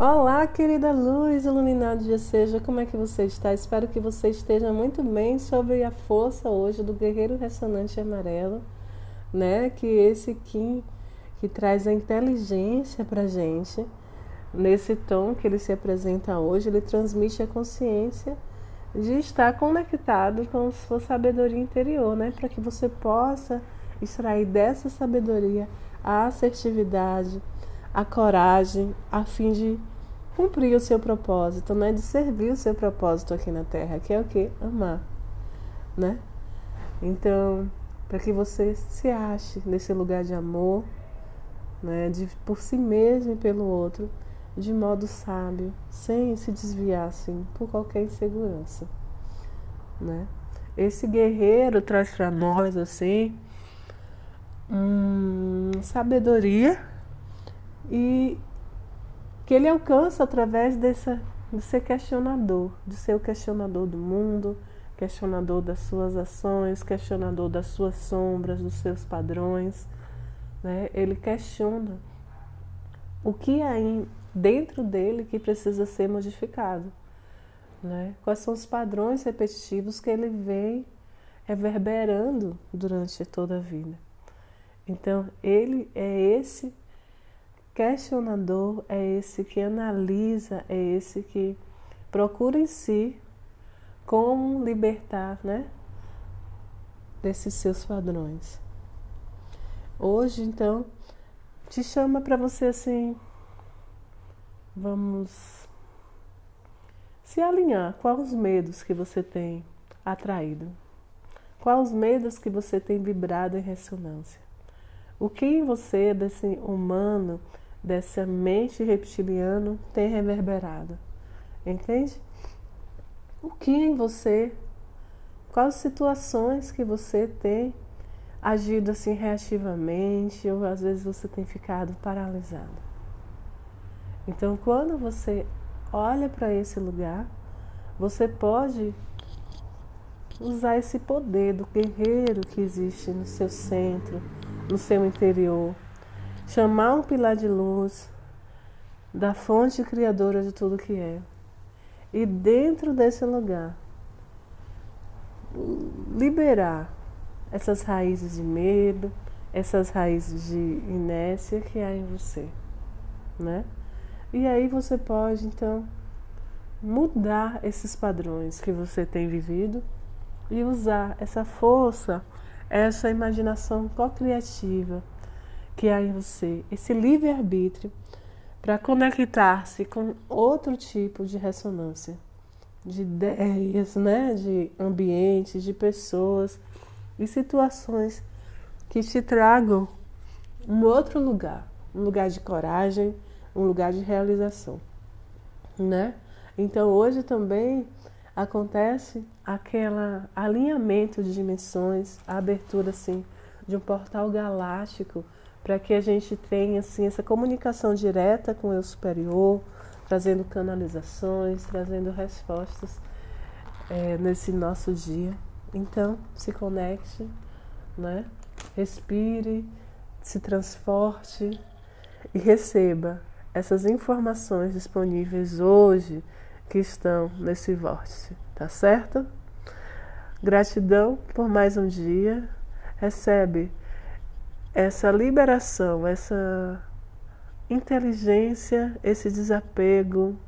Olá, querida luz iluminada de seja, como é que você está? Espero que você esteja muito bem sobre a força hoje do guerreiro ressonante amarelo, né? Que esse Kim que traz a inteligência pra gente, nesse tom que ele se apresenta hoje, ele transmite a consciência de estar conectado com sua sabedoria interior, né? Para que você possa extrair dessa sabedoria a assertividade, a coragem a fim de cumprir o seu propósito, né? De servir o seu propósito aqui na Terra, que é o que? Amar, né? Então, para que você se ache nesse lugar de amor, né? De por si mesmo e pelo outro, de modo sábio, sem se desviar assim por qualquer insegurança, né? Esse guerreiro traz para nós assim hum, sabedoria e que ele alcança através dessa, de ser questionador, de ser o questionador do mundo, questionador das suas ações, questionador das suas sombras, dos seus padrões. Né? Ele questiona o que há dentro dele que precisa ser modificado. Né? Quais são os padrões repetitivos que ele vem reverberando durante toda a vida. Então, ele é esse questionador é esse que analisa, é esse que procura em si como libertar, né, desses seus padrões. Hoje, então, te chama para você assim, vamos se alinhar. Quais os medos que você tem atraído? Quais os medos que você tem vibrado em ressonância? O que em você, desse humano, dessa mente reptiliana tem reverberado. Entende? O que em você, quais situações que você tem agido assim reativamente ou às vezes você tem ficado paralisado. Então, quando você olha para esse lugar, você pode usar esse poder do guerreiro que existe no seu centro, no seu interior chamar um pilar de luz da fonte criadora de tudo que é. E dentro desse lugar, liberar essas raízes de medo, essas raízes de inércia que há em você, né? E aí você pode então mudar esses padrões que você tem vivido e usar essa força, essa imaginação co-criativa que há em você, esse livre-arbítrio, para conectar-se com outro tipo de ressonância, de ideias, né? de ambientes, de pessoas e situações que te tragam um outro lugar, um lugar de coragem, um lugar de realização, né? Então hoje também acontece aquele alinhamento de dimensões, a abertura assim de um portal galáctico para que a gente tenha assim, essa comunicação direta com o eu superior, trazendo canalizações, trazendo respostas é, nesse nosso dia. Então, se conecte, né? respire, se transporte e receba essas informações disponíveis hoje que estão nesse vórtice, tá certo? Gratidão por mais um dia. Recebe essa liberação, essa inteligência, esse desapego,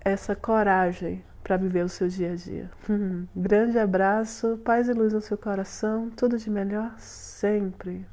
essa coragem para viver o seu dia a dia. Grande abraço, paz e luz no seu coração, tudo de melhor sempre.